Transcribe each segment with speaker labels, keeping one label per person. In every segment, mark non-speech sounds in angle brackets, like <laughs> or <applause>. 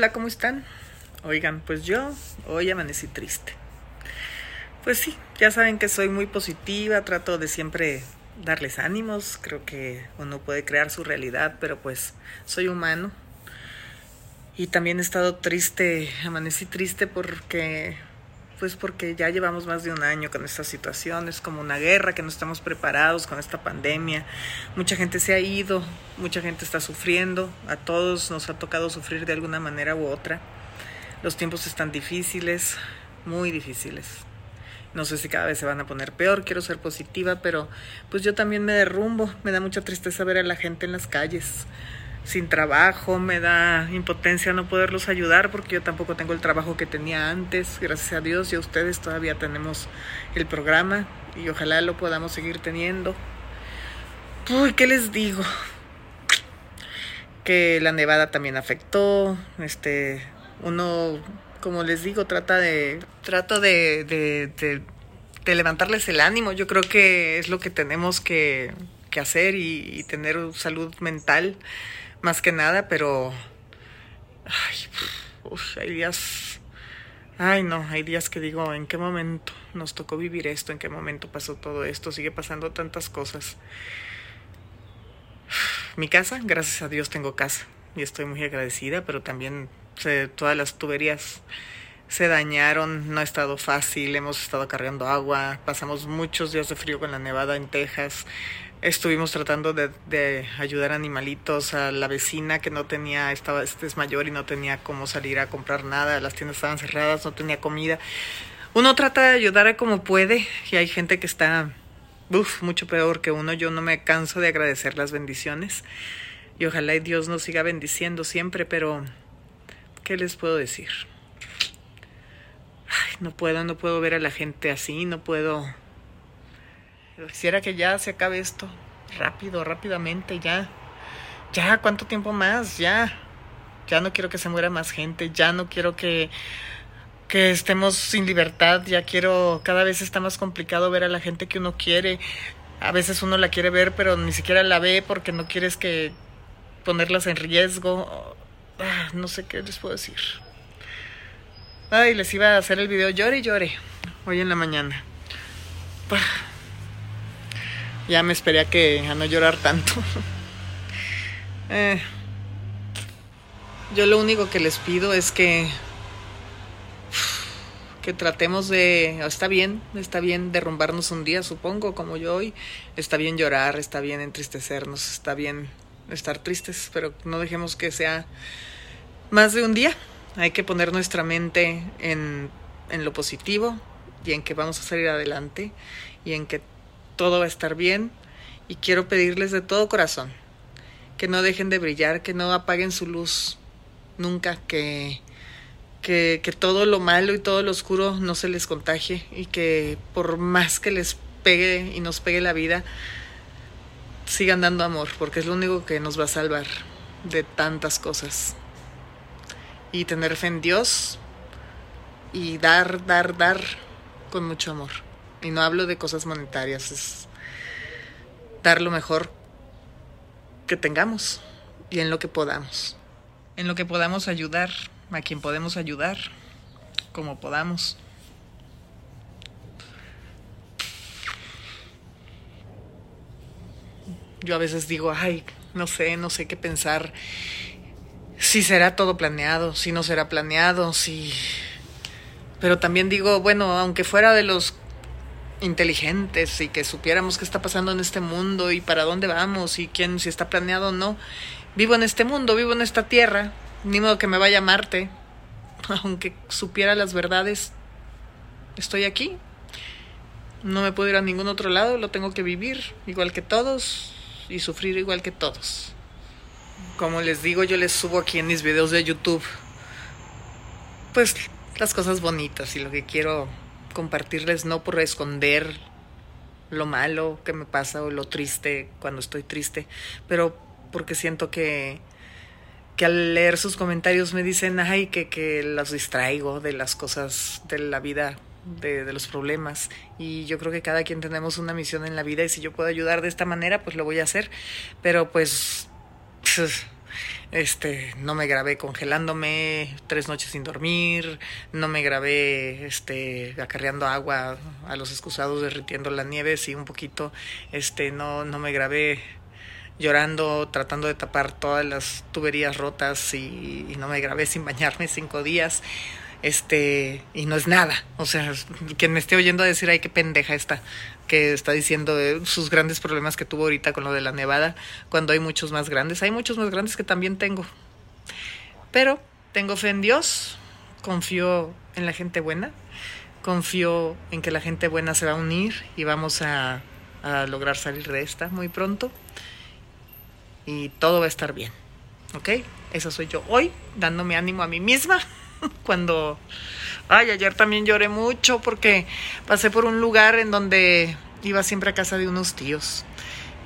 Speaker 1: Hola, ¿cómo están? Oigan, pues yo hoy amanecí triste. Pues sí, ya saben que soy muy positiva, trato de siempre darles ánimos, creo que uno puede crear su realidad, pero pues soy humano. Y también he estado triste, amanecí triste porque pues porque ya llevamos más de un año con esta situación, es como una guerra, que no estamos preparados con esta pandemia, mucha gente se ha ido, mucha gente está sufriendo, a todos nos ha tocado sufrir de alguna manera u otra, los tiempos están difíciles, muy difíciles. No sé si cada vez se van a poner peor, quiero ser positiva, pero pues yo también me derrumbo, me da mucha tristeza ver a la gente en las calles sin trabajo, me da impotencia no poderlos ayudar porque yo tampoco tengo el trabajo que tenía antes, gracias a Dios y a ustedes todavía tenemos el programa y ojalá lo podamos seguir teniendo. Uy, ¿qué les digo? Que la nevada también afectó, este, uno, como les digo, trata de, trato de, levantarles el ánimo, yo creo que es lo que tenemos que, hacer y tener salud mental más que nada, pero... Ay, hay días... Ay, no, hay días que digo, ¿en qué momento nos tocó vivir esto? ¿En qué momento pasó todo esto? Sigue pasando tantas cosas. Mi casa, gracias a Dios tengo casa y estoy muy agradecida, pero también todas las tuberías se dañaron, no ha estado fácil, hemos estado cargando agua, pasamos muchos días de frío con la nevada en Texas, estuvimos tratando de, ayudar a animalitos, a la vecina que no tenía, estaba, este es mayor y no tenía cómo salir a comprar nada, las tiendas estaban cerradas, no tenía comida. Uno trata de ayudar a como puede y hay gente que está uf, mucho peor que uno. Yo no me canso de agradecer las bendiciones y ojalá Dios nos siga bendiciendo siempre, pero ¿qué les puedo decir? Ay, no puedo, no puedo ver a la gente así, no puedo Quisiera que ya se acabe esto. Rápido, rápidamente, ya. Ya, ¿cuánto tiempo más? Ya. Ya no quiero que se muera más gente. Ya no quiero que, que estemos sin libertad. Ya quiero. Cada vez está más complicado ver a la gente que uno quiere. A veces uno la quiere ver, pero ni siquiera la ve porque no quieres que ponerlas en riesgo. Ah, no sé qué les puedo decir. Ay, les iba a hacer el video llore y llore hoy en la mañana. Ya me esperé a que a no llorar tanto. <laughs> Eh, yo lo único que les pido es que que tratemos de está bien, está bien derrumbarnos un día, supongo, como yo hoy, está bien llorar, está bien entristecernos, está bien estar tristes, pero no dejemos que sea más de un día. Hay que poner nuestra mente en, en lo positivo y en que vamos a salir adelante y en que todo va a estar bien y quiero pedirles de todo corazón que no dejen de brillar, que no apaguen su luz nunca, que, que, todo lo malo y todo lo oscuro no se les contagie y que por más que les pegue y nos pegue la vida, sigan dando amor, porque es lo único que nos va a salvar de tantas cosas. Y tener fe en Dios y dar, dar, dar con mucho amor. Y no hablo de cosas monetarias, es dar lo mejor que tengamos y en lo que podamos. En lo que podamos ayudar a quien podemos ayudar, como podamos. Yo a veces digo, ay, no sé, no sé qué pensar. Si será todo planeado, si no será planeado, si... Pero también digo, bueno, aunque fuera de los inteligentes y que supiéramos qué está pasando en este mundo y para dónde vamos y quién, si está planeado o no. Vivo en este mundo, vivo en esta tierra, ni modo que me vaya a Marte. <laughs> Aunque supiera las verdades, estoy aquí. No me puedo ir a ningún otro lado, lo tengo que vivir igual que todos y sufrir igual que todos. Como les digo, yo les subo aquí en mis videos de YouTube, pues las cosas bonitas y lo que quiero compartirles no por esconder lo malo que me pasa o lo triste cuando estoy triste, pero porque siento que, que al leer sus comentarios me dicen, ay, que, que los distraigo de las cosas de la vida, de, de los problemas. Y yo creo que cada quien tenemos una misión en la vida y si yo puedo ayudar de esta manera, pues lo voy a hacer. Pero pues Este, no me grabé congelándome, tres noches sin dormir, no me grabé este acarreando agua a los excusados derritiendo la nieve, sí un poquito, este, no, no me grabé llorando, tratando de tapar todas las tuberías rotas y, y no me grabé sin bañarme cinco días este y no es nada o sea quien me esté oyendo decir ay qué pendeja está que está diciendo sus grandes problemas que tuvo ahorita con lo de la nevada cuando hay muchos más grandes hay muchos más grandes que también tengo pero tengo fe en Dios confío en la gente buena confío en que la gente buena se va a unir y vamos a, a lograr salir de esta muy pronto y todo va a estar bien ¿ok? Eso soy yo hoy, dándome ánimo a mí misma. <laughs> cuando, ay, ayer también lloré mucho porque pasé por un lugar en donde iba siempre a casa de unos tíos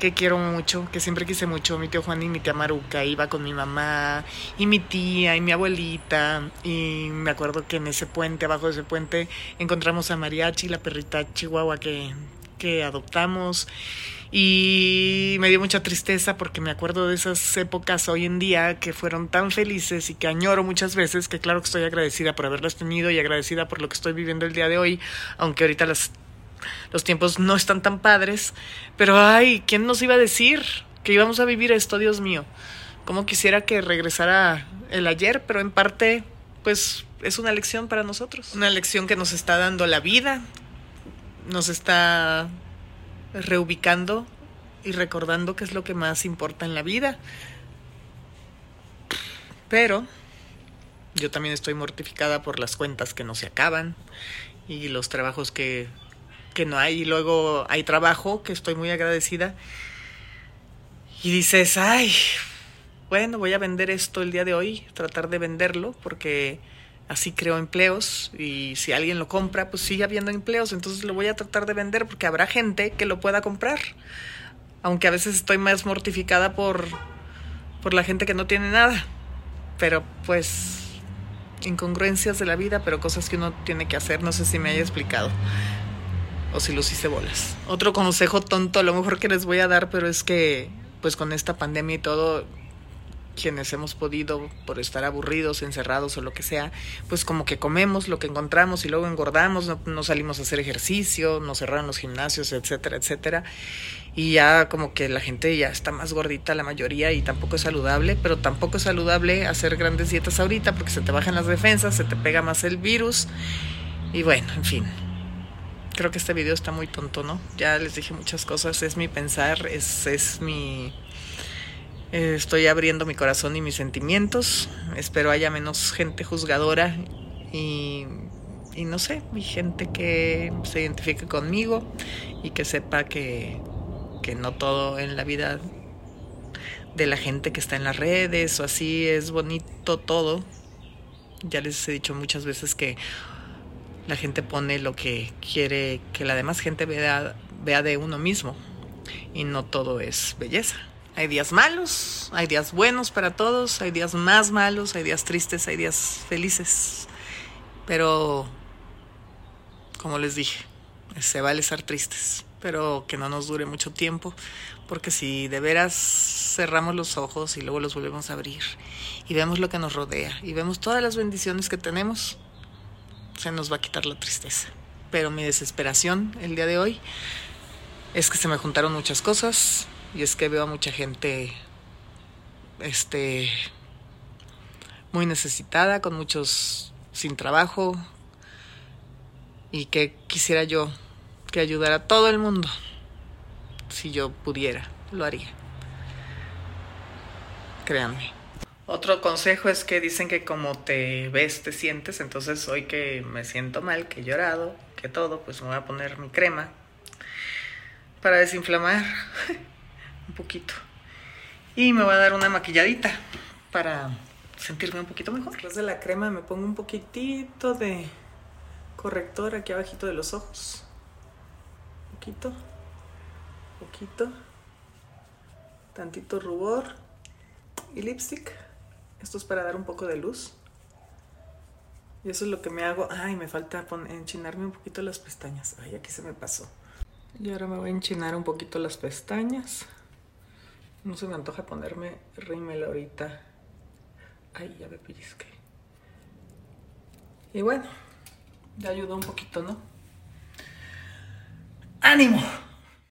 Speaker 1: que quiero mucho, que siempre quise mucho, mi tío Juan y mi tía Maruca, iba con mi mamá y mi tía y mi abuelita y me acuerdo que en ese puente, abajo de ese puente, encontramos a Mariachi, la perrita chihuahua que, que adoptamos. Y me dio mucha tristeza porque me acuerdo de esas épocas hoy en día que fueron tan felices y que añoro muchas veces, que claro que estoy agradecida por haberlas tenido y agradecida por lo que estoy viviendo el día de hoy, aunque ahorita las, los tiempos no están tan padres, pero ay, ¿quién nos iba a decir que íbamos a vivir esto, Dios mío? Como quisiera que regresara el ayer, pero en parte, pues es una lección para nosotros, una lección que nos está dando la vida, nos está reubicando y recordando qué es lo que más importa en la vida. Pero yo también estoy mortificada por las cuentas que no se acaban y los trabajos que, que no hay. Y luego hay trabajo que estoy muy agradecida. Y dices, ay, bueno, voy a vender esto el día de hoy, tratar de venderlo porque así creo empleos y si alguien lo compra, pues sigue habiendo empleos, entonces lo voy a tratar de vender porque habrá gente que lo pueda comprar. Aunque a veces estoy más mortificada por por la gente que no tiene nada. Pero pues incongruencias de la vida, pero cosas que uno tiene que hacer, no sé si me haya explicado o si los hice bolas. Otro consejo tonto, a lo mejor que les voy a dar, pero es que pues con esta pandemia y todo quienes hemos podido, por estar aburridos, encerrados o lo que sea, pues como que comemos lo que encontramos y luego engordamos, no, salimos a hacer ejercicio, nos cerraron los gimnasios, etcétera, etcétera. Y ya como que la gente ya está más gordita la mayoría y tampoco es saludable, pero tampoco es saludable hacer grandes dietas ahorita porque se te bajan las defensas, se te pega más el virus y bueno, en fin. Creo que este video está muy tonto, ¿no? Ya les dije muchas cosas, es mi pensar, es, es mi eh, estoy abriendo mi corazón y mis sentimientos. Espero haya menos gente juzgadora y, y no sé, mi gente que se identifique conmigo y que sepa que, que no todo en la vida de la gente que está en las redes o así es bonito todo. Ya les he dicho muchas veces que la gente pone lo que quiere que la demás gente vea, vea de uno mismo y no todo es belleza. Hay días malos, hay días buenos para todos, hay días más malos, hay días tristes, hay días felices. Pero, como les dije, se vale estar tristes, pero que no nos dure mucho tiempo, porque si de veras cerramos los ojos y luego los volvemos a abrir y vemos lo que nos rodea y vemos todas las bendiciones que tenemos, se nos va a quitar la tristeza. Pero mi desesperación el día de hoy es que se me juntaron muchas cosas, y es que veo a mucha gente este muy necesitada, con muchos sin trabajo y que quisiera yo que ayudara a todo el mundo. Si yo pudiera, lo haría. Créanme. Otro consejo es que dicen que como te ves, te sientes. Entonces hoy que me siento mal, que he llorado, que todo, pues me voy a poner mi crema para desinflamar. <laughs> un poquito. Y me voy a dar una maquilladita para sentirme un poquito mejor. Después de la crema me pongo un poquitito de corrector aquí abajito de los ojos. Poquito, poquito, tantito rubor y lipstick. Esto es para dar un poco de luz. Y eso es lo que me hago. Ay, me falta enchinarme un poquito las pestañas. Ay, aquí se me pasó. Y ahora me voy a enchinar un poquito las pestañas No se me antoja ponerme rímel ahorita. Ay, ya me pellizqué. Y bueno, ya ayudó un poquito, ¿no? ¡Ánimo!